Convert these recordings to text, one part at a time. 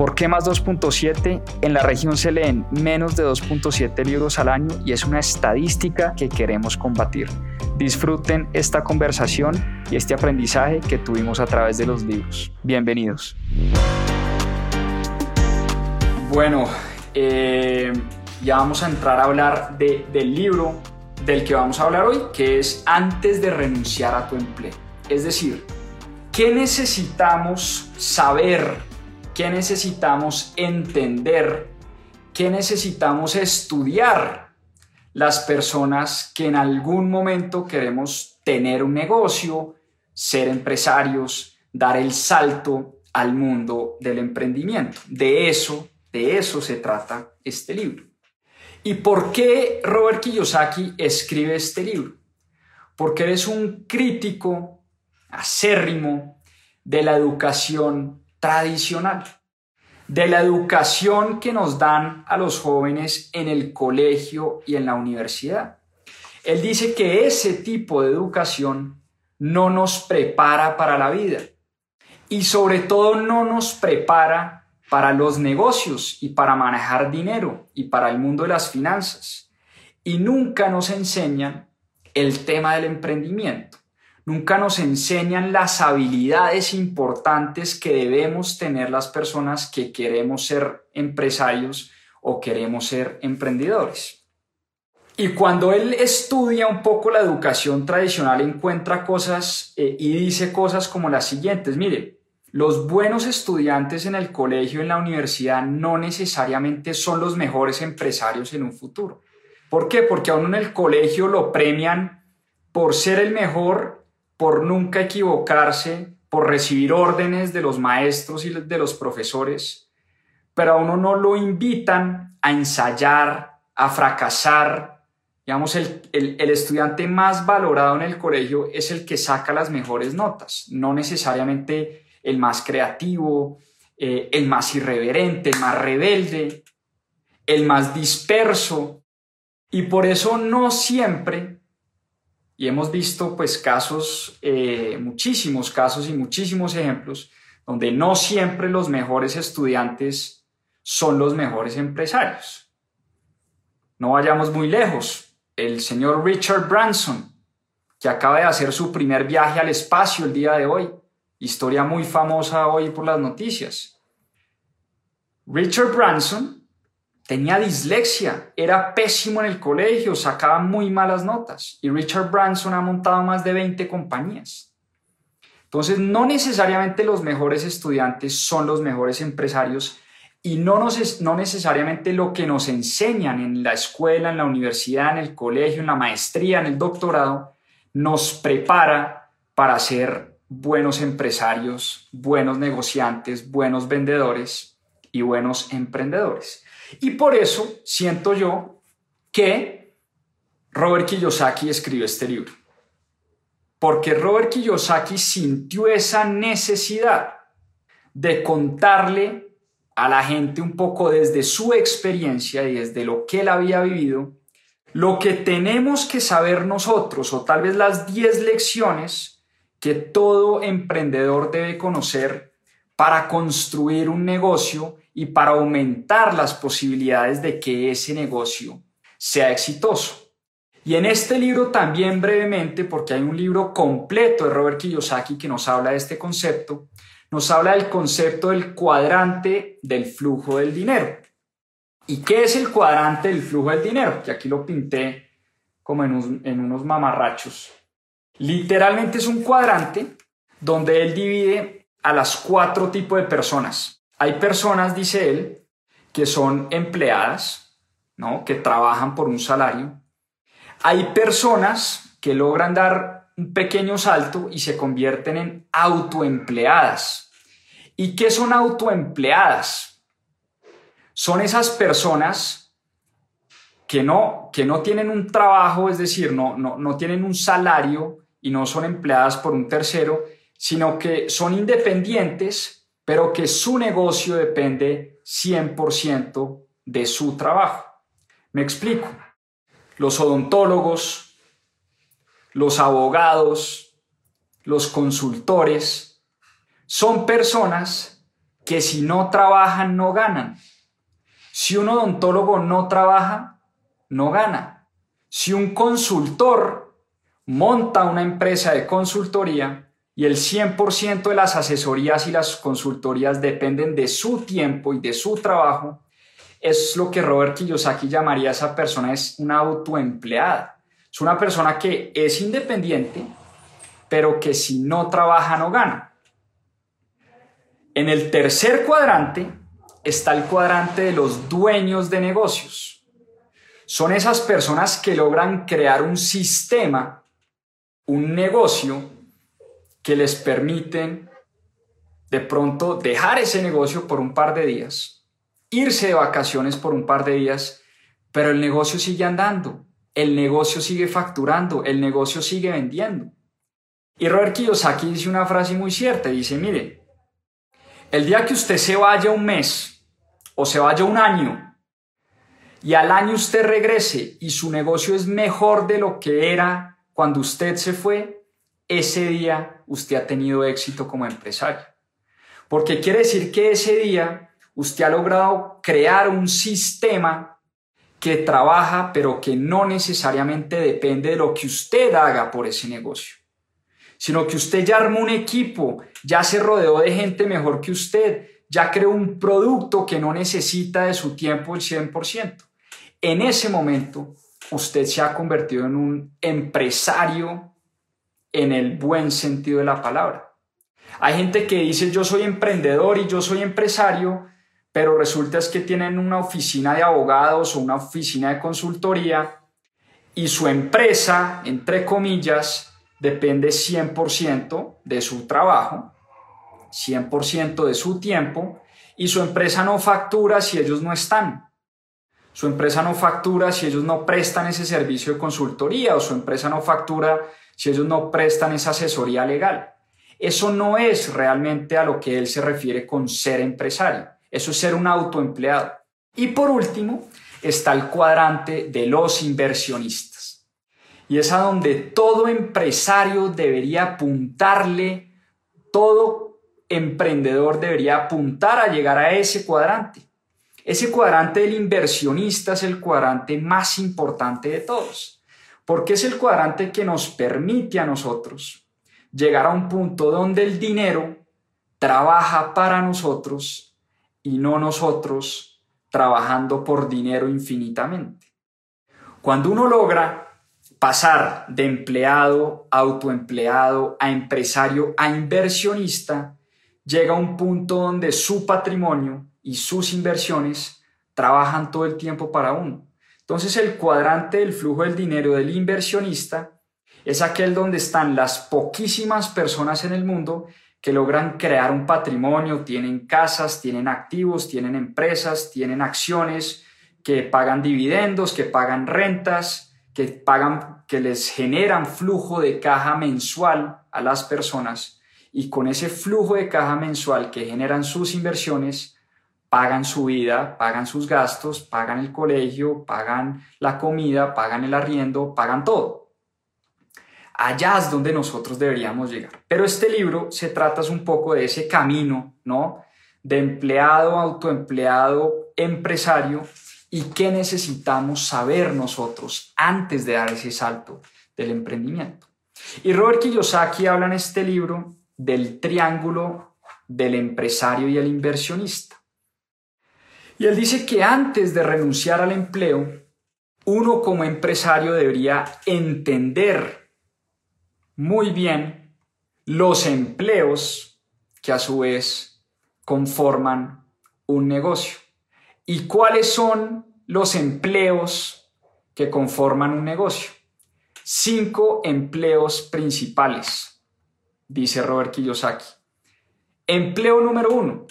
¿Por qué más 2.7? En la región se leen menos de 2.7 libros al año y es una estadística que queremos combatir. Disfruten esta conversación y este aprendizaje que tuvimos a través de los libros. Bienvenidos. Bueno, eh, ya vamos a entrar a hablar del libro del que vamos a hablar hoy, que es Antes de renunciar a tu empleo. Es decir, ¿qué necesitamos saber? ¿Qué necesitamos entender? ¿Qué necesitamos estudiar las personas que en algún momento queremos tener un negocio, ser empresarios, dar el salto al mundo del emprendimiento. De eso, de eso se trata este libro. ¿Y por qué Robert Kiyosaki escribe este libro? Porque eres un crítico acérrimo de la educación tradicional de la educación que nos dan a los jóvenes en el colegio y en la universidad. Él dice que ese tipo de educación no nos prepara para la vida y sobre todo no nos prepara para los negocios y para manejar dinero y para el mundo de las finanzas. Y nunca nos enseñan el tema del emprendimiento. Nunca nos enseñan las habilidades importantes que debemos tener las personas que queremos ser empresarios o queremos ser emprendedores. Y cuando él estudia un poco la educación tradicional, encuentra cosas eh, y dice cosas como las siguientes. Mire, los buenos estudiantes en el colegio, en la universidad, no necesariamente son los mejores empresarios en un futuro. ¿Por qué? Porque a en el colegio lo premian por ser el mejor por nunca equivocarse, por recibir órdenes de los maestros y de los profesores, pero a uno no lo invitan a ensayar, a fracasar. Digamos, el, estudiante más valorado en el colegio es el que saca las mejores notas, no necesariamente el más creativo, eh, el más irreverente, el más rebelde, el más disperso. Y por eso no siempre y hemos visto pues casos, eh, muchísimos casos y muchísimos ejemplos donde no siempre los mejores estudiantes son los mejores empresarios. No vayamos muy lejos. El señor Richard Branson, que acaba de hacer su primer viaje al espacio el día de hoy, historia muy famosa hoy por las noticias. Richard Branson Tenía dislexia, era pésimo en el colegio, sacaba muy malas notas y Richard Branson ha montado más de 20 compañías. Entonces, no necesariamente los mejores estudiantes son los mejores empresarios y no, no necesariamente lo que nos enseñan en la escuela, en la universidad, en el colegio, en la maestría, en el doctorado, nos prepara para ser buenos empresarios, buenos negociantes, buenos vendedores y buenos emprendedores. Y por eso siento yo que Robert Kiyosaki escribió este libro. Porque Robert Kiyosaki sintió esa necesidad de contarle a la gente un poco desde su experiencia y desde lo que él había vivido, lo que tenemos que saber nosotros, o tal vez las 10 lecciones que todo emprendedor debe conocer para construir un negocio y para aumentar las posibilidades de que ese negocio sea exitoso. Y en este libro también brevemente, porque hay un libro completo de Robert Kiyosaki que nos habla de este concepto, nos habla del concepto del cuadrante del flujo del dinero. ¿Y qué es el cuadrante del flujo del dinero? Que aquí lo pinté como en, en unos mamarrachos. Literalmente es un cuadrante donde él divide a las cuatro tipos de personas. Hay personas, dice él, que son empleadas, ¿no? que trabajan por un salario. Hay personas que logran dar un pequeño salto y se convierten en autoempleadas. ¿Y qué son autoempleadas? Son esas personas que no, que no tienen un trabajo, es decir, no, no, no tienen un salario y no son empleadas por un tercero, sino que son independientes, pero que su negocio depende 100% de su trabajo. Me explico. Los odontólogos, los abogados, los consultores, son personas que si no trabajan no ganan. Si un odontólogo no trabaja, no gana. Si un consultor monta una empresa de consultoría y el 100% de las asesorías y las consultorías dependen de su tiempo y de su trabajo, es lo que Robert Kiyosaki llamaría a esa persona es una autoempleada. Es una persona que es independiente, pero que si no trabaja no gana. En el tercer cuadrante está el cuadrante de los dueños de negocios. Son esas personas que logran crear un sistema, un negocio que les permiten de pronto dejar ese negocio por un par de días irse de vacaciones por un par de días, pero el negocio sigue andando, el negocio sigue facturando, el negocio sigue vendiendo. Y Robert Kiyosaki dice una frase muy cierta, dice, mire, el día que usted se vaya un mes o se vaya un año y al año usted regrese y su negocio es mejor de lo que era cuando usted se fue, ese día usted ha tenido éxito como empresario. Porque quiere decir que ese día usted ha logrado crear un sistema que trabaja, pero que no necesariamente depende de lo que usted haga por ese negocio, sino que usted ya armó un equipo, ya se rodeó de gente mejor que usted, ya creó un producto que no necesita de su tiempo el 100%. En ese momento, usted se ha convertido en un empresario en el buen sentido de la palabra. Hay gente que dice yo soy emprendedor y yo soy empresario, pero resulta es que tienen una oficina de abogados o una oficina de consultoría y su empresa, entre comillas, depende 100% de su trabajo, 100% de su tiempo y su empresa no factura si ellos no están. Su empresa no factura si ellos no prestan ese servicio de consultoría o su empresa no factura si ellos no prestan esa asesoría legal. Eso no es realmente a lo que él se refiere con ser empresario. Eso es ser un autoempleado. Y por último, está el cuadrante de los inversionistas. Y es a donde todo empresario debería apuntarle, todo emprendedor debería apuntar a llegar a ese cuadrante. Ese cuadrante del inversionista es el cuadrante más importante de todos, porque es el cuadrante que nos permite a nosotros llegar a un punto donde el dinero trabaja para nosotros y no nosotros trabajando por dinero infinitamente. Cuando uno logra pasar de empleado, autoempleado, a empresario, a inversionista, llega a un punto donde su patrimonio y sus inversiones trabajan todo el tiempo para uno. Entonces el cuadrante del flujo del dinero del inversionista es aquel donde están las poquísimas personas en el mundo que logran crear un patrimonio, tienen casas, tienen activos, tienen empresas, tienen acciones, que pagan dividendos, que pagan rentas, que pagan, que les generan flujo de caja mensual a las personas. Y con ese flujo de caja mensual que generan sus inversiones, pagan su vida, pagan sus gastos, pagan el colegio, pagan la comida, pagan el arriendo, pagan todo. Allá es donde nosotros deberíamos llegar. Pero este libro se trata un poco de ese camino, ¿no? De empleado, autoempleado, empresario y qué necesitamos saber nosotros antes de dar ese salto del emprendimiento. Y Robert Kiyosaki habla en este libro del triángulo del empresario y el inversionista. Y él dice que antes de renunciar al empleo, uno como empresario debería entender muy bien los empleos que a su vez conforman un negocio. ¿Y cuáles son los empleos que conforman un negocio? Cinco empleos principales, dice Robert Kiyosaki. Empleo número uno.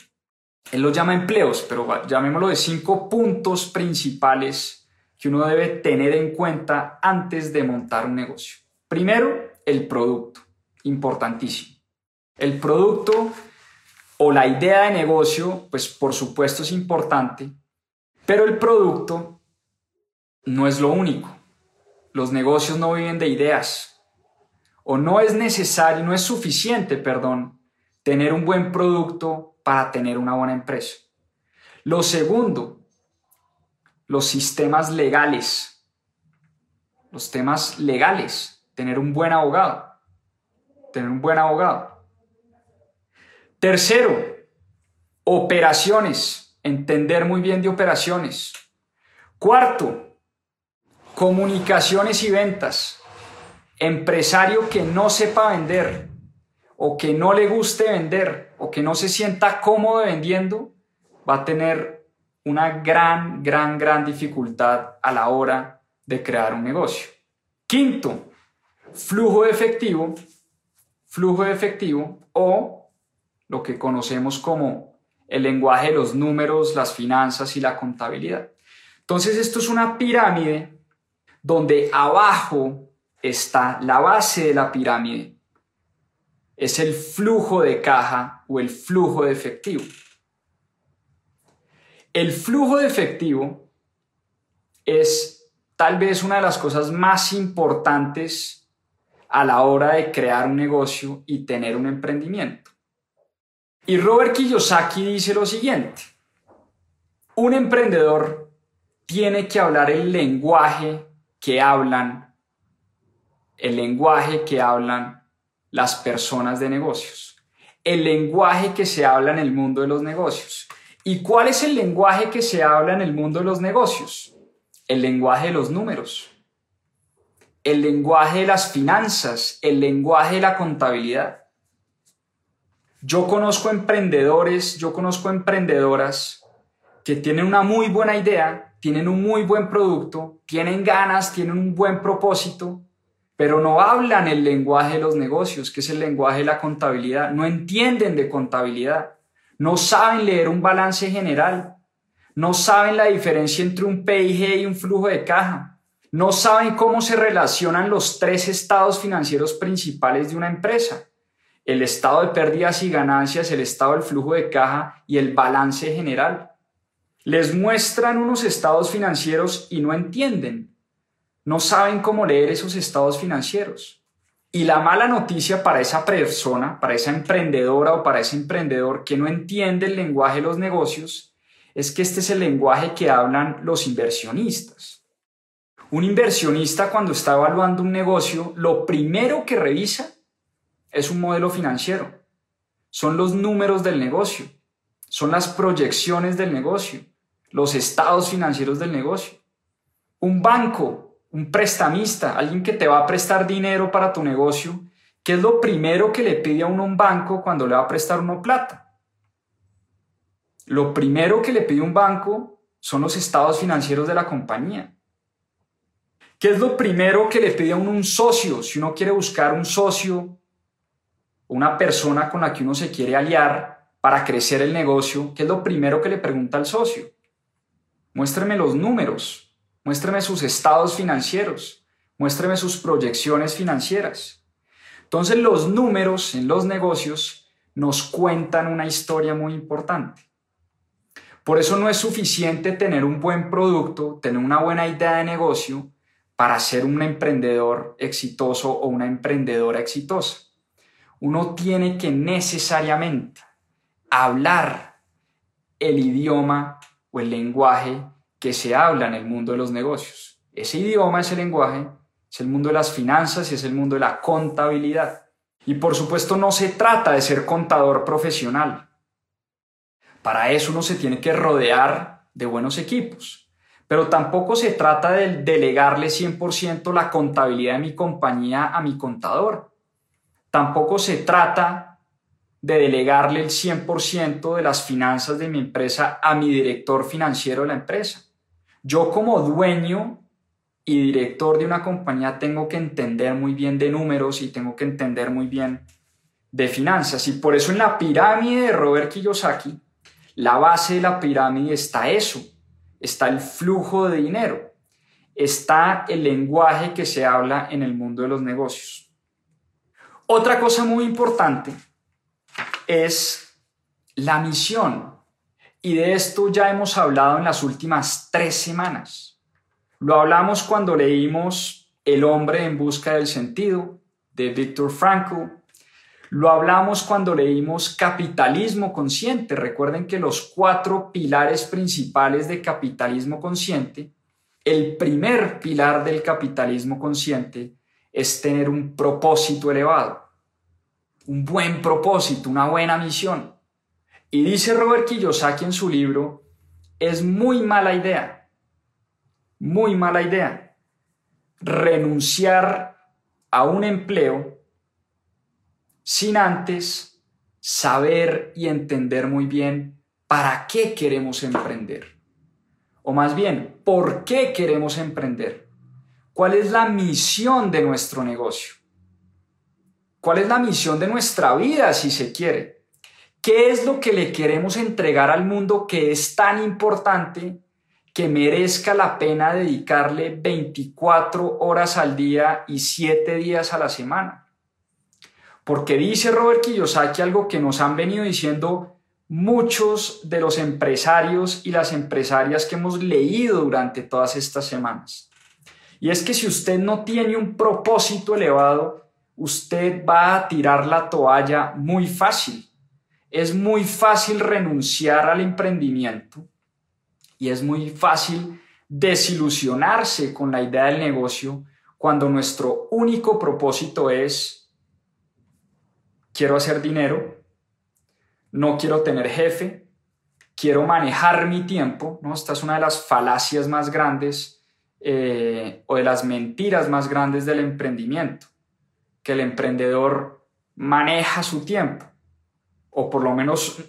Él lo llama empleos, pero llamémoslo de cinco puntos principales que uno debe tener en cuenta antes de montar un negocio. Primero, el producto. Importantísimo. El producto o la idea de negocio, pues por supuesto es importante, pero el producto no es lo único. Los negocios no viven de ideas. O no es necesario, no es suficiente, perdón, tener un buen producto para tener una buena empresa. Lo segundo, los sistemas legales. Los temas legales. Tener un buen abogado. Tener un buen abogado. Tercero, operaciones. Entender muy bien de operaciones. Cuarto, comunicaciones y ventas. Empresario que no sepa vender o que no le guste vender o que no se sienta cómodo vendiendo, va a tener una gran, gran, gran dificultad a la hora de crear un negocio. Quinto, flujo de efectivo, flujo de efectivo o lo que conocemos como el lenguaje de los números, las finanzas y la contabilidad. Entonces esto es una pirámide donde abajo está la base de la pirámide. Es el flujo de caja o el flujo de efectivo. El flujo de efectivo es tal vez una de las cosas más importantes a la hora de crear un negocio y tener un emprendimiento. Y Robert Kiyosaki dice lo siguiente, un emprendedor tiene que hablar el lenguaje que hablan, el lenguaje que hablan las personas de negocios, el lenguaje que se habla en el mundo de los negocios. ¿Y cuál es el lenguaje que se habla en el mundo de los negocios? El lenguaje de los números, el lenguaje de las finanzas, el lenguaje de la contabilidad. Yo conozco emprendedores, yo conozco emprendedoras que tienen una muy buena idea, tienen un muy buen producto, tienen ganas, tienen un buen propósito, pero no hablan el lenguaje de los negocios, que es el lenguaje de la contabilidad, no entienden de contabilidad no saben leer un balance general, no saben la diferencia entre un PIG y un flujo de caja, no saben cómo se relacionan los tres estados financieros principales de una empresa, el estado de pérdidas y ganancias, el estado del flujo de caja y el balance general. Les muestran unos estados financieros y no entienden, no saben cómo leer esos estados financieros. Y la mala noticia para esa persona, para esa emprendedora o para ese emprendedor que no entiende el lenguaje de los negocios, es que este es el lenguaje que hablan los inversionistas. Un inversionista cuando está evaluando un negocio, lo primero que revisa es un modelo financiero. Son los números del negocio, son las proyecciones del negocio, los estados financieros del negocio. Un banco un prestamista, alguien que te va a prestar dinero para tu negocio, ¿qué es lo primero que le pide a uno un banco cuando le va a prestar uno plata? Lo primero que le pide un banco son los estados financieros de la compañía. ¿Qué es lo primero que le pide a uno un socio? Si uno quiere buscar un socio, una persona con la que uno se quiere aliar para crecer el negocio, ¿qué es lo primero que le pregunta al socio? Muéstrame los números, Muéstreme sus estados financieros, muéstreme sus proyecciones financieras. Entonces los números en los negocios nos cuentan una historia muy importante. Por eso no es suficiente tener un buen producto, tener una buena idea de negocio para ser un emprendedor exitoso o una emprendedora exitosa. Uno tiene que necesariamente hablar el idioma o el lenguaje que se habla en el mundo de los negocios. Ese idioma, ese lenguaje, es el mundo de las finanzas y es el mundo de la contabilidad. Y por supuesto no se trata de ser contador profesional. Para eso uno se tiene que rodear de buenos equipos. Pero tampoco se trata de delegarle 100% la contabilidad de mi compañía a mi contador. Tampoco se trata de delegarle el 100% de las finanzas de mi empresa a mi director financiero de la empresa. Yo como dueño y director de una compañía tengo que entender muy bien de números y tengo que entender muy bien de finanzas. Y por eso en la pirámide de Robert Kiyosaki, la base de la pirámide está eso, está el flujo de dinero, está el lenguaje que se habla en el mundo de los negocios. Otra cosa muy importante es la misión. Y de esto ya hemos hablado en las últimas tres semanas. Lo hablamos cuando leímos El hombre en busca del sentido de Viktor Frankl. Lo hablamos cuando leímos Capitalismo Consciente. Recuerden que los cuatro pilares principales de capitalismo consciente, el primer pilar del capitalismo consciente es tener un propósito elevado, un buen propósito, una buena misión. Y dice Robert Kiyosaki en su libro, es muy mala idea, muy mala idea, renunciar a un empleo sin antes saber y entender muy bien para qué queremos emprender. O más bien, ¿por qué queremos emprender? ¿Cuál es la misión de nuestro negocio? ¿Cuál es la misión de nuestra vida, si se quiere? ¿Qué es lo que le queremos entregar al mundo que es tan importante que merezca la pena dedicarle 24 horas al día y 7 días a la semana? Porque dice Robert Kiyosaki algo que nos han venido diciendo muchos de los empresarios y las empresarias que hemos leído durante todas estas semanas. Y es que si usted no tiene un propósito elevado, usted va a tirar la toalla muy fácil es muy fácil renunciar al emprendimiento y es muy fácil desilusionarse con la idea del negocio cuando nuestro único propósito es quiero hacer dinero, no quiero tener jefe, quiero manejar mi tiempo, ¿no? Esta es una de las falacias más grandes eh, o de las mentiras más grandes del emprendimiento, que el emprendedor maneja su tiempo o por lo menos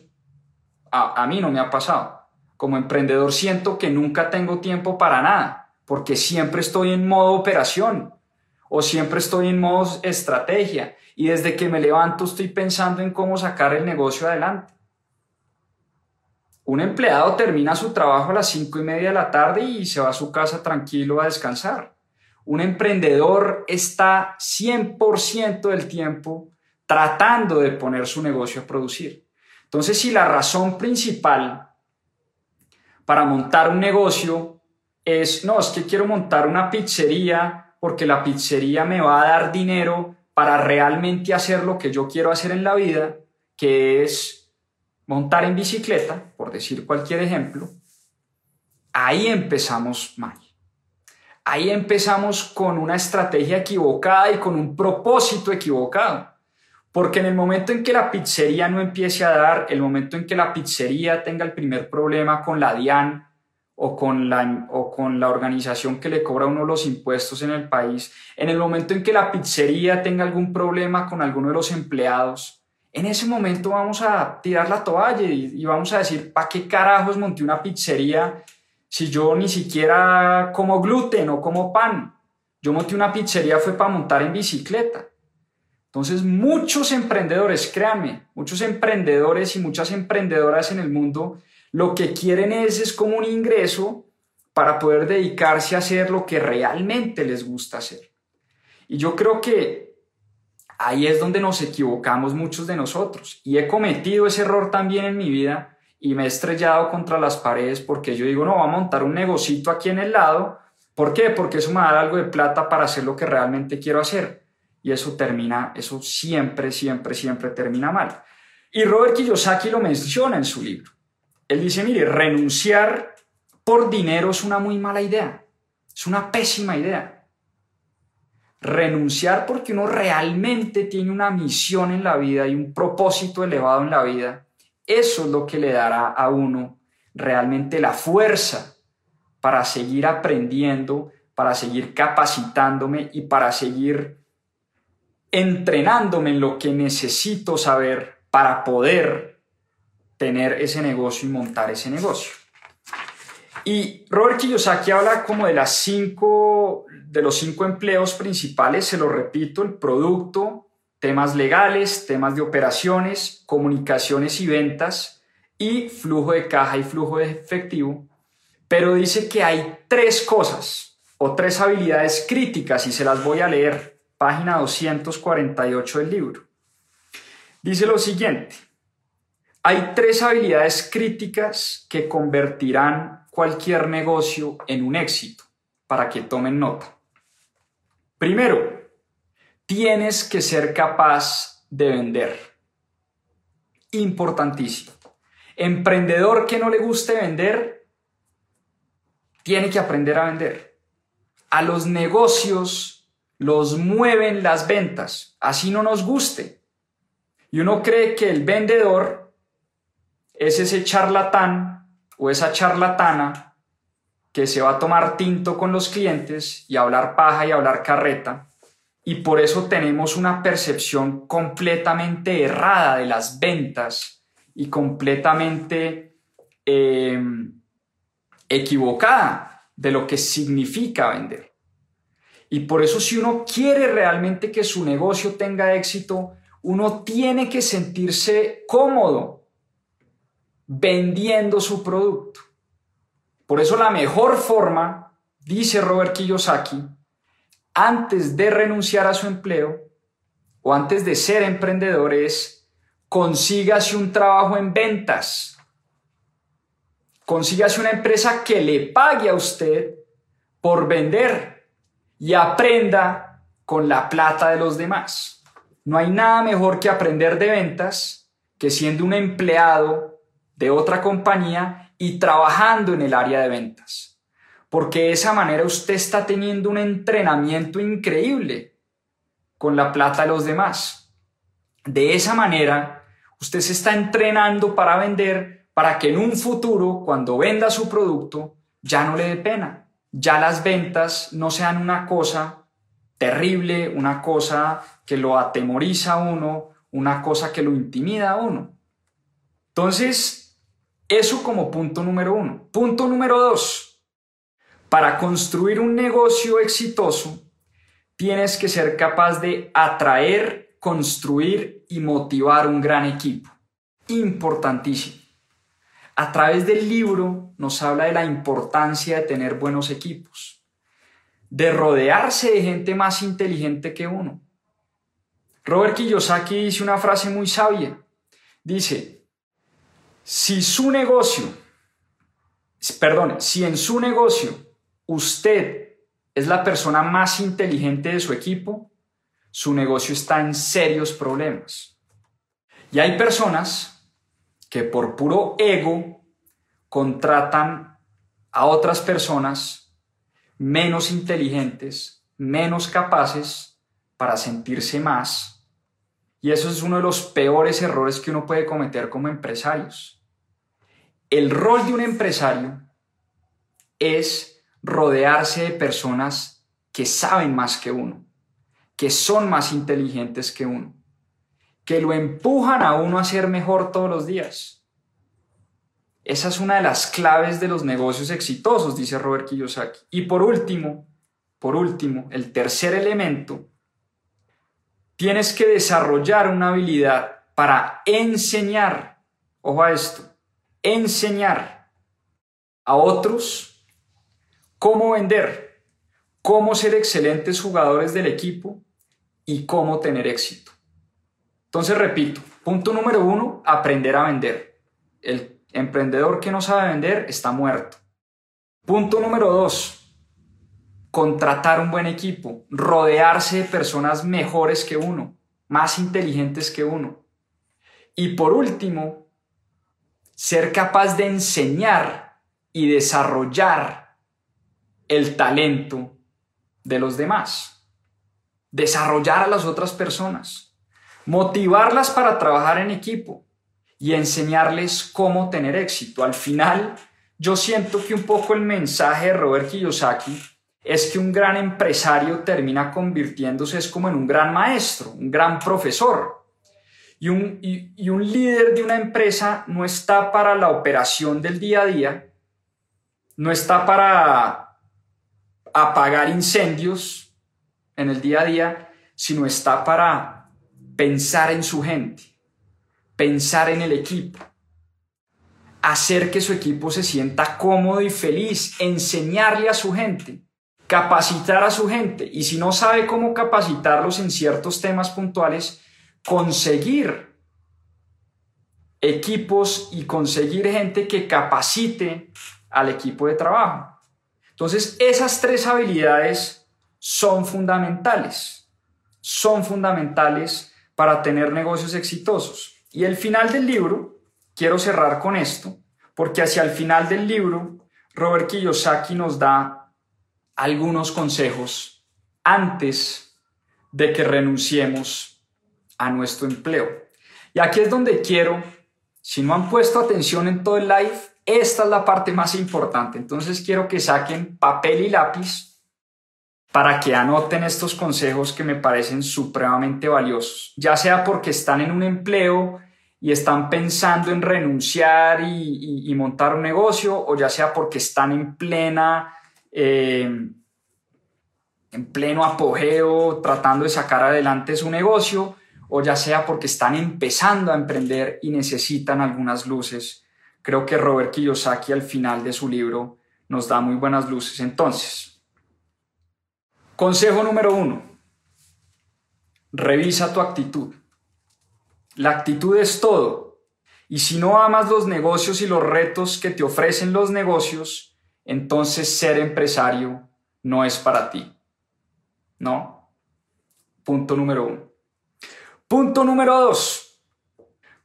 a, mí no me ha pasado. Como emprendedor siento que nunca tengo tiempo para nada, porque siempre estoy en modo operación o siempre estoy en modo estrategia y desde que me levanto estoy pensando en cómo sacar el negocio adelante. Un empleado termina su trabajo a las cinco y media de la tarde y se va a su casa tranquilo a descansar. Un emprendedor está 100% del tiempo tratando de poner su negocio a producir. Entonces, si la razón principal para montar un negocio es, no, es que quiero montar una pizzería porque la pizzería me va a dar dinero para realmente hacer lo que yo quiero hacer en la vida, que es montar en bicicleta, por decir cualquier ejemplo, ahí empezamos mal. Ahí empezamos con una estrategia equivocada y con un propósito equivocado. Porque en el momento en que la pizzería no empiece a dar, el momento en que la pizzería tenga el primer problema con la DIAN o con la, o con la organización que le cobra uno los impuestos en el país, en el momento en que la pizzería tenga algún problema con alguno de los empleados, en ese momento vamos a tirar la toalla y, y vamos a decir, ¿para qué carajos monté una pizzería si yo ni siquiera como gluten o como pan? Yo monté una pizzería fue para montar en bicicleta. Entonces, muchos emprendedores, créanme, muchos emprendedores y muchas emprendedoras en el mundo, lo que quieren es, es como un ingreso para poder dedicarse a hacer lo que realmente les gusta hacer. Y yo creo que ahí es donde nos equivocamos muchos de nosotros. Y he cometido ese error también en mi vida y me he estrellado contra las paredes porque yo digo, no, voy a montar un negocito aquí en el lado. ¿Por qué? Porque eso me va a dar algo de plata para hacer lo que realmente quiero hacer y eso termina, eso siempre, siempre, siempre termina mal. Y Robert Kiyosaki lo menciona en su libro. Él dice, mire, renunciar por dinero es una muy mala idea, es una pésima idea. Renunciar porque uno realmente tiene una misión en la vida y un propósito elevado en la vida, eso es lo que le dará a uno realmente la fuerza para seguir aprendiendo, para seguir capacitándome y para seguir entrenándome en lo que necesito saber para poder tener ese negocio y montar ese negocio. Y Robert Kiyosaki habla como de las cinco, de los cinco empleos principales, se lo repito, el producto, temas legales, temas de operaciones, comunicaciones y ventas y flujo de caja y flujo de efectivo. Pero dice que hay tres cosas o tres habilidades críticas y se las voy a leer página 248 del libro. Dice lo siguiente, hay tres habilidades críticas que convertirán cualquier negocio en un éxito, para que tomen nota. Primero, tienes que ser capaz de vender. Importantísimo. Emprendedor que no le guste vender, tiene que aprender a vender. A los negocios los mueven las ventas, así no nos guste. Y uno cree que el vendedor es ese charlatán o esa charlatana que se va a tomar tinto con los clientes y hablar paja y hablar carreta. Y por eso tenemos una percepción completamente errada de las ventas y completamente em, equivocada de lo que significa vender. Y por eso si uno quiere realmente que su negocio tenga éxito, uno tiene que sentirse cómodo vendiendo su producto. Por eso la mejor forma, dice Robert Kiyosaki, antes de renunciar a su empleo o antes de ser emprendedor es consígase un trabajo en ventas. Consígase una empresa que le pague a usted por vender y aprenda con la plata de los demás. No hay nada mejor que aprender de ventas que siendo un empleado de otra compañía y trabajando en el área de ventas. Porque de esa manera usted está teniendo un entrenamiento increíble con la plata de los demás. De esa manera, usted se está entrenando para vender para que en un futuro, cuando venda su producto, ya no le dé pena. Ya las ventas no sean una cosa terrible, una cosa que lo atemoriza a uno, una cosa que lo intimida a uno. Entonces, eso como punto número uno. Punto número dos, para construir un negocio exitoso, tienes que ser capaz de atraer, construir y motivar un gran equipo. Importantísimo. A través del libro nos habla de la importancia de tener buenos equipos de rodearse de gente más inteligente que uno. Robert Kiyosaki dice una frase muy sabia. Dice, si su negocio, perdón, si en su negocio usted es la persona más inteligente de su equipo, su negocio está en serios problemas. Y hay personas que por puro ego contratan a otras personas menos inteligentes, menos capaces para sentirse más. Y eso es uno de los peores errores que uno puede cometer como empresarios. El rol de un empresario es rodearse de personas que saben más que uno, que son más inteligentes que uno, que lo empujan a uno a ser mejor todos los días esa es una de las claves de los negocios exitosos, dice Robert Kiyosaki. Y por último, por último, el tercer elemento, tienes que desarrollar una habilidad para enseñar, ojo a esto, enseñar a otros cómo vender, cómo ser excelentes jugadores del equipo y cómo tener éxito. Entonces, repito, punto número uno, aprender a vender. El Emprendedor que no sabe vender está muerto. Punto número dos. Contratar un buen equipo, rodearse de personas mejores que uno, más inteligentes que uno. Y por último, ser capaz de enseñar y desarrollar el talento de los demás. Desarrollar a las otras personas. Motivarlas para trabajar en equipo y enseñarles cómo tener éxito. Al final, yo siento que un poco el mensaje de Robert Kiyosaki es que un gran empresario termina convirtiéndose es como en un gran maestro, un gran profesor. Y un, y un líder de una empresa no está para la operación del día a día, no está para apagar incendios en el día a día, sino está para pensar en su gente pensar en el equipo, hacer que su equipo se sienta cómodo y feliz, enseñarle a su gente capacitar a su gente y si no sabe cómo capacitarlos en ciertos temas puntuales, conseguir equipos y conseguir gente que capacite al equipo de trabajo. Entonces, esas tres habilidades son fundamentales, son fundamentales para tener negocios exitosos. Y el final del libro, quiero cerrar con esto, porque hacia el final del libro, Robert Kiyosaki nos da algunos consejos antes de que renunciemos a nuestro empleo. Y aquí es donde quiero, si no han puesto atención en todo el live, esta es la parte más importante. Entonces quiero que saquen papel y lápiz para que anoten estos consejos que me parecen supremamente valiosos, ya sea porque están en un empleo y están pensando en renunciar y, montar un negocio, o ya sea porque están en plena, eh, en pleno apogeo, tratando de sacar adelante su negocio, o ya sea porque están empezando a emprender y necesitan algunas luces. Creo que Robert Kiyosaki al final de su libro nos da muy buenas luces. Entonces, consejo número uno, revisa tu actitud. La actitud es todo. Y si no amas los negocios y los retos que te ofrecen los negocios, entonces ser empresario no es para ti. ¿No? Punto número uno. Punto número dos.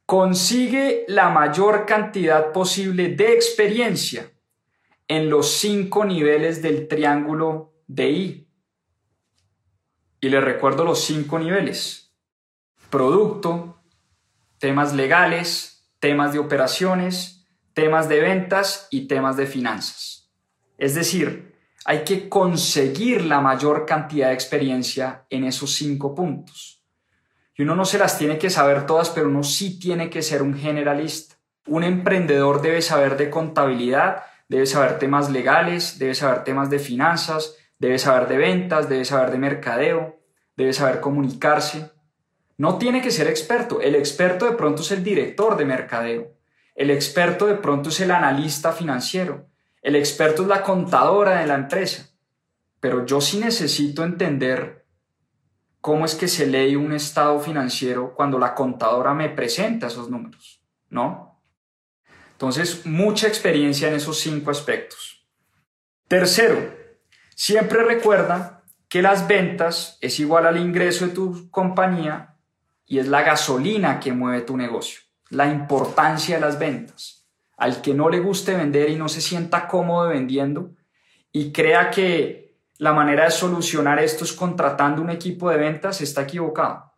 Consigue la mayor cantidad posible de experiencia en los cinco niveles del triángulo de I. Y le recuerdo los cinco niveles. Producto, temas legales, temas de operaciones, temas de ventas y temas de finanzas. Es decir, hay que conseguir la mayor cantidad de experiencia en esos cinco puntos. Y uno no se las tiene que saber todas, pero uno sí tiene que ser un generalista. Un emprendedor debe saber de contabilidad, debe saber temas legales, debe saber temas de finanzas, debe saber de ventas, debe saber de mercadeo, debe saber comunicarse, no tiene que ser experto. El experto de pronto es el director de mercadeo. El experto de pronto es el analista financiero. El experto es la contadora de la empresa. Pero yo sí necesito entender cómo es que se lee un estado financiero cuando la contadora me presenta esos números, ¿no? Entonces, mucha experiencia en esos cinco aspectos. Tercero, siempre recuerda que las ventas es igual al ingreso de tu compañía y es la gasolina que mueve tu negocio, la importancia de las ventas. Al que no le guste vender y no se sienta cómodo vendiendo y crea que la manera de solucionar esto es contratando un equipo de ventas, está equivocado.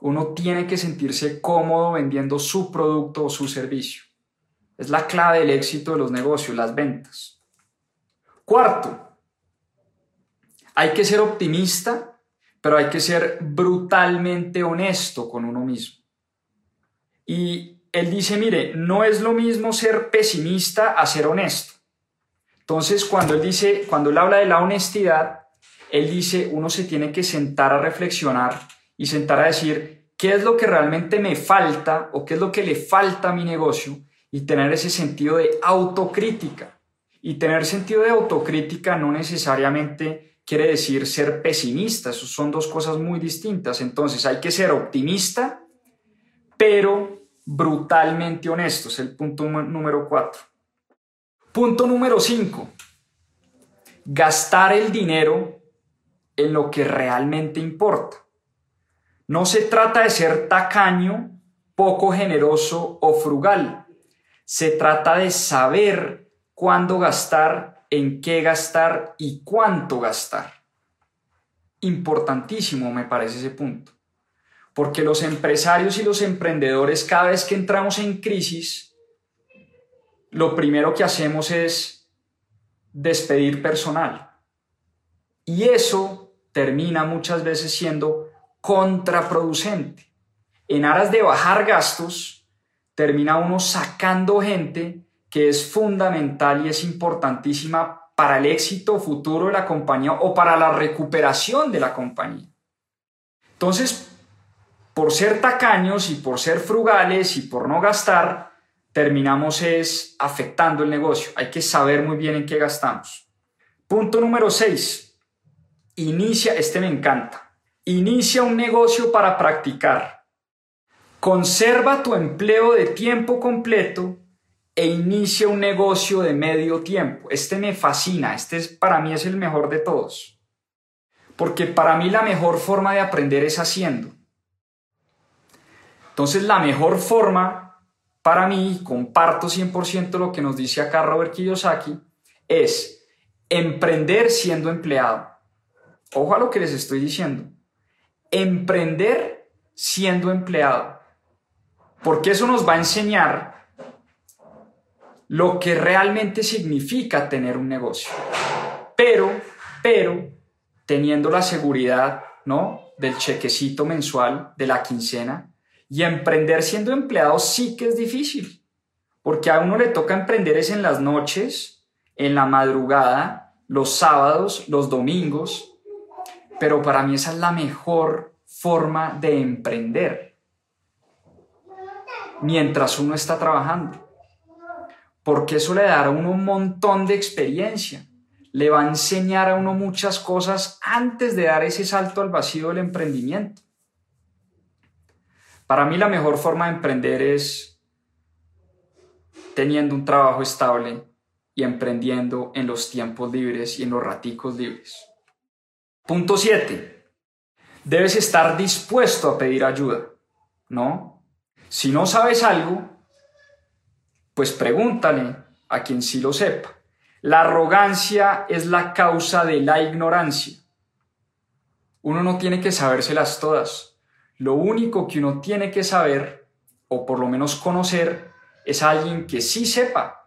Uno tiene que sentirse cómodo vendiendo su producto o su servicio. Es la clave del éxito de los negocios, las ventas. Cuarto, hay que ser optimista pero hay que ser brutalmente honesto con uno mismo. Y él dice, mire, no es lo mismo ser pesimista a ser honesto. Entonces, cuando él dice, cuando él habla de la honestidad, él dice, uno se tiene que sentar a reflexionar y sentar a decir, ¿qué es lo que realmente me falta o qué es lo que le falta a mi negocio? Y tener ese sentido de autocrítica. Y tener sentido de autocrítica no necesariamente quiere decir ser pesimista. son dos cosas muy distintas. Entonces hay que ser optimista, pero brutalmente honesto. Es el punto número cuatro. Punto número cinco. Gastar el dinero en lo que realmente importa. No se trata de ser tacaño, poco generoso o frugal. Se trata de saber cuándo gastar en qué gastar y cuánto gastar. Importantísimo me parece ese punto. Porque los empresarios y los emprendedores, cada vez que entramos en crisis, lo primero que hacemos es despedir personal. Y eso termina muchas veces siendo contraproducente. En aras de bajar gastos, termina uno sacando gente que es fundamental y es importantísima para el éxito futuro de la compañía o para la recuperación de la compañía. Entonces, por ser tacaños y por ser frugales y por no gastar, terminamos es afectando el negocio. Hay que saber muy bien en qué gastamos. Punto número 6. inicia, este me encanta, inicia un negocio para practicar. Conserva tu empleo de tiempo completo e inicia un negocio de medio tiempo. Este me fascina, este es, para mí es el mejor de todos. Porque para mí la mejor forma de aprender es haciendo. Entonces la mejor forma para mí, comparto 100% lo que nos dice acá Robert Kiyosaki, es emprender siendo empleado. Ojo a lo que les estoy diciendo. Emprender siendo empleado. Porque eso nos va a enseñar lo que realmente significa tener un negocio. Pero, pero, teniendo la seguridad, ¿no? Del chequecito mensual, de la quincena. Y emprender siendo empleado sí que es difícil. Porque a uno le toca emprender es en las noches, en la madrugada, los sábados, los domingos. Pero para mí esa es la mejor forma de emprender. Mientras uno está trabajando. Porque eso le dará a uno un montón de experiencia. Le va a enseñar a uno muchas cosas antes de dar ese salto al vacío del emprendimiento. Para mí la mejor forma de emprender es teniendo un trabajo estable y emprendiendo en los tiempos libres y en los raticos libres. Punto 7. Debes estar dispuesto a pedir ayuda, ¿no? Si no sabes algo, pues pregúntale a quien sí lo sepa. La arrogancia es la causa de la ignorancia. Uno no tiene que sabérselas todas. Lo único que uno tiene que saber, o por lo menos conocer, es alguien que sí sepa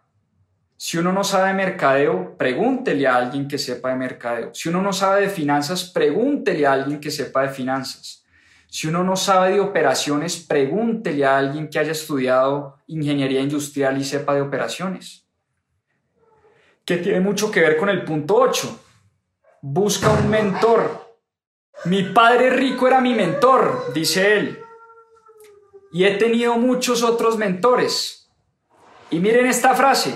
si uno no sabe de mercadeo, pregúntele a alguien que sepa de mercadeo. Si uno no sabe de finanzas, pregúntele a alguien que sepa de finanzas. Si uno no sabe de operaciones, pregúntele a alguien que haya estudiado ingeniería industrial y sepa de operaciones. Que tiene mucho que ver con el punto 8. Busca un mentor. Mi padre rico era mi mentor, dice él. Y he tenido muchos otros mentores. Y miren esta frase.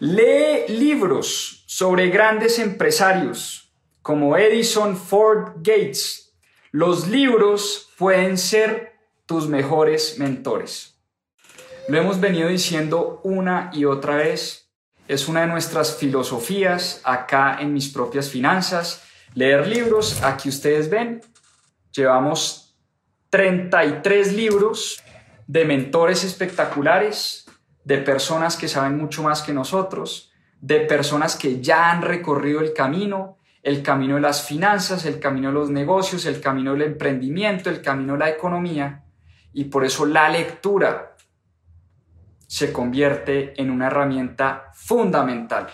Lee libros sobre grandes empresarios como Edison, Ford, Gates. Los libros pueden ser tus mejores mentores. Lo hemos venido diciendo una y otra vez. Es una de nuestras filosofías acá en mis propias finanzas. Leer libros, aquí ustedes ven, llevamos 33 libros de mentores espectaculares de personas que saben mucho más que nosotros, de personas que ya han recorrido el camino, el camino de las finanzas, el camino de los negocios, el camino del emprendimiento, el camino de la economía. Y por eso la lectura se convierte en una herramienta fundamental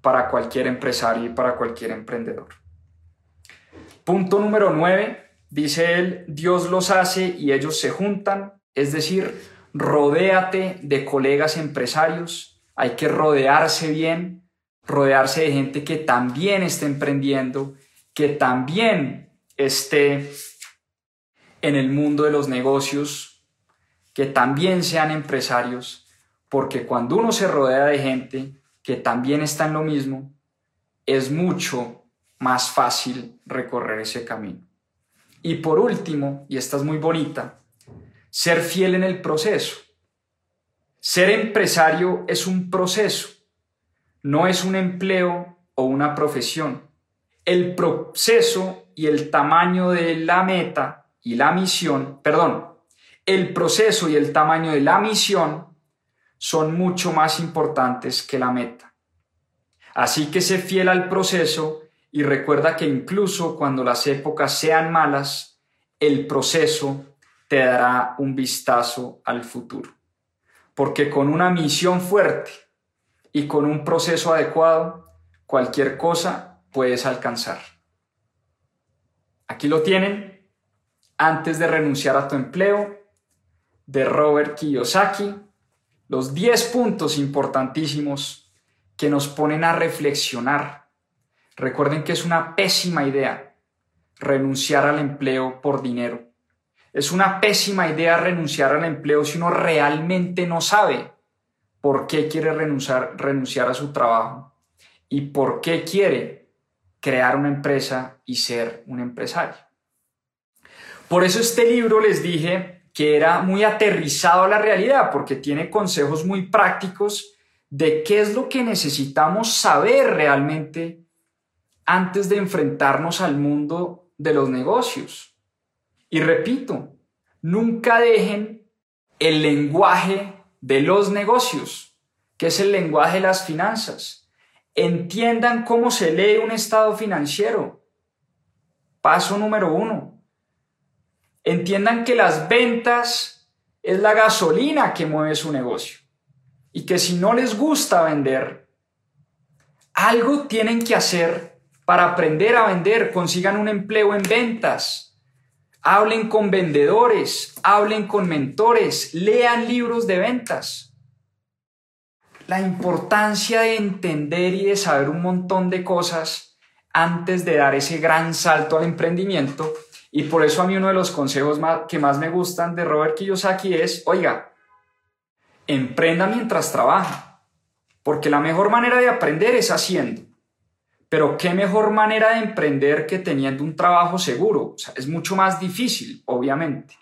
para cualquier empresario y para cualquier emprendedor. Punto número 9, dice él, Dios los hace y ellos se juntan, es decir, rodéate de colegas empresarios, hay que rodearse bien, rodearse de gente que también esté emprendiendo, que también esté en el mundo de los negocios, que también sean empresarios, porque cuando uno se rodea de gente que también está en lo mismo, es mucho más fácil recorrer ese camino. Y por último, y esta es muy bonita, ser fiel en el proceso. Ser empresario es un proceso, no es un empleo o una profesión. El proceso y el tamaño de la meta y la misión, perdón, el proceso y el tamaño de la misión son mucho más importantes que la meta. Así que sé fiel al proceso y recuerda que incluso cuando las épocas sean malas, el proceso te dará un vistazo al futuro. Porque con una misión fuerte y con un proceso adecuado, cualquier cosa puedes alcanzar. Aquí lo tienen, antes de renunciar a tu empleo, de Robert Kiyosaki, los 10 puntos importantísimos que nos ponen a reflexionar. Recuerden que es una pésima idea renunciar al empleo por dinero. Es una pésima idea renunciar al empleo si uno realmente no sabe por qué quiere renunciar, renunciar a su trabajo y por qué quiere crear una empresa y ser un empresario. Por eso este libro les dije que era muy aterrizado a la realidad, porque tiene consejos muy prácticos de qué es lo que necesitamos saber realmente antes de enfrentarnos al mundo de los negocios. Y repito, nunca dejen el lenguaje de los negocios, que es el lenguaje de las finanzas. Entiendan cómo se lee un estado financiero. Paso número uno. Entiendan que las ventas es la gasolina que mueve su negocio y que si no les gusta vender, algo tienen que hacer para aprender a vender, consigan un empleo en ventas, hablen con vendedores, hablen con mentores, lean libros de ventas. La importancia de entender y de saber un montón de cosas antes de dar ese gran salto al emprendimiento. Y por eso a mí uno de los consejos que más me gustan de Robert Kiyosaki es, oiga, emprenda mientras trabaja, porque la mejor manera de aprender es haciendo. Pero qué mejor manera de emprender que teniendo un trabajo seguro. Es mucho más difícil, obviamente.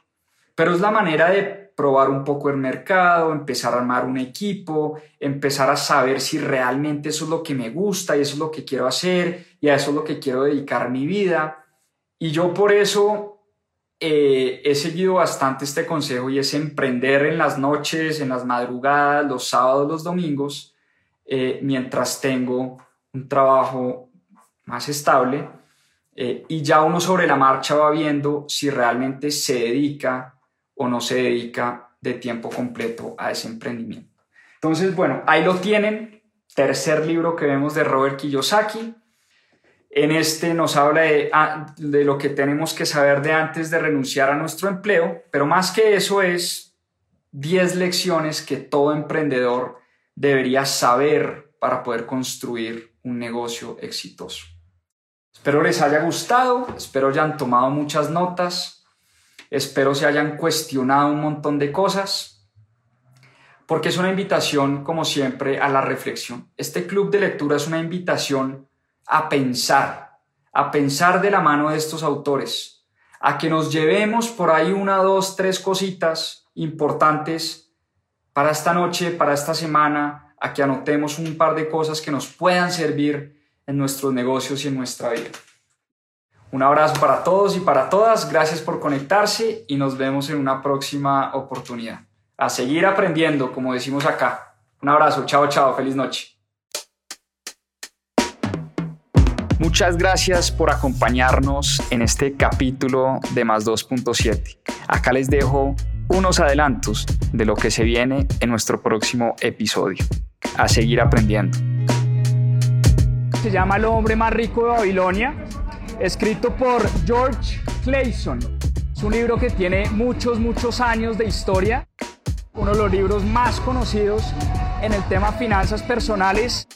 Pero es la manera de probar un poco el mercado, empezar a armar un equipo, empezar a saber si realmente eso es lo que me gusta y eso es lo que quiero hacer y a eso es lo que quiero dedicar mi vida. Y yo por eso eh, he seguido bastante este consejo y es emprender en las noches, en las madrugadas, los sábados, los domingos, eh, mientras tengo un trabajo más estable eh, y ya uno sobre la marcha va viendo si realmente se dedica o no se dedica de tiempo completo a ese emprendimiento. Entonces, bueno, ahí lo tienen, tercer libro que vemos de Robert Kiyosaki. En este nos habla ah, de, lo que tenemos que saber de antes de renunciar a nuestro empleo, pero más que eso es 10 lecciones que todo emprendedor debería saber para poder construir un negocio exitoso. Espero les haya gustado, espero hayan tomado muchas notas, espero se hayan cuestionado un montón de cosas, porque es una invitación, como siempre, a la reflexión. Este club de lectura es una invitación a pensar, a pensar de la mano de estos autores, a que nos llevemos por ahí una, dos, tres cositas importantes para esta noche, para esta semana, a que anotemos un par de cosas que nos puedan servir en nuestros negocios y en nuestra vida. Un abrazo para todos y para todas, gracias por conectarse y nos vemos en una próxima oportunidad. A seguir aprendiendo, como decimos acá. Un abrazo, chao, chao, feliz noche. Muchas gracias por acompañarnos en este capítulo de Más 2.7. Acá les dejo unos adelantos de lo que se viene en nuestro próximo episodio. A seguir aprendiendo. Se llama El hombre más rico de Babilonia, escrito por George Clayson. Es un libro que tiene muchos, muchos años de historia. Uno de los libros más conocidos en el tema finanzas personales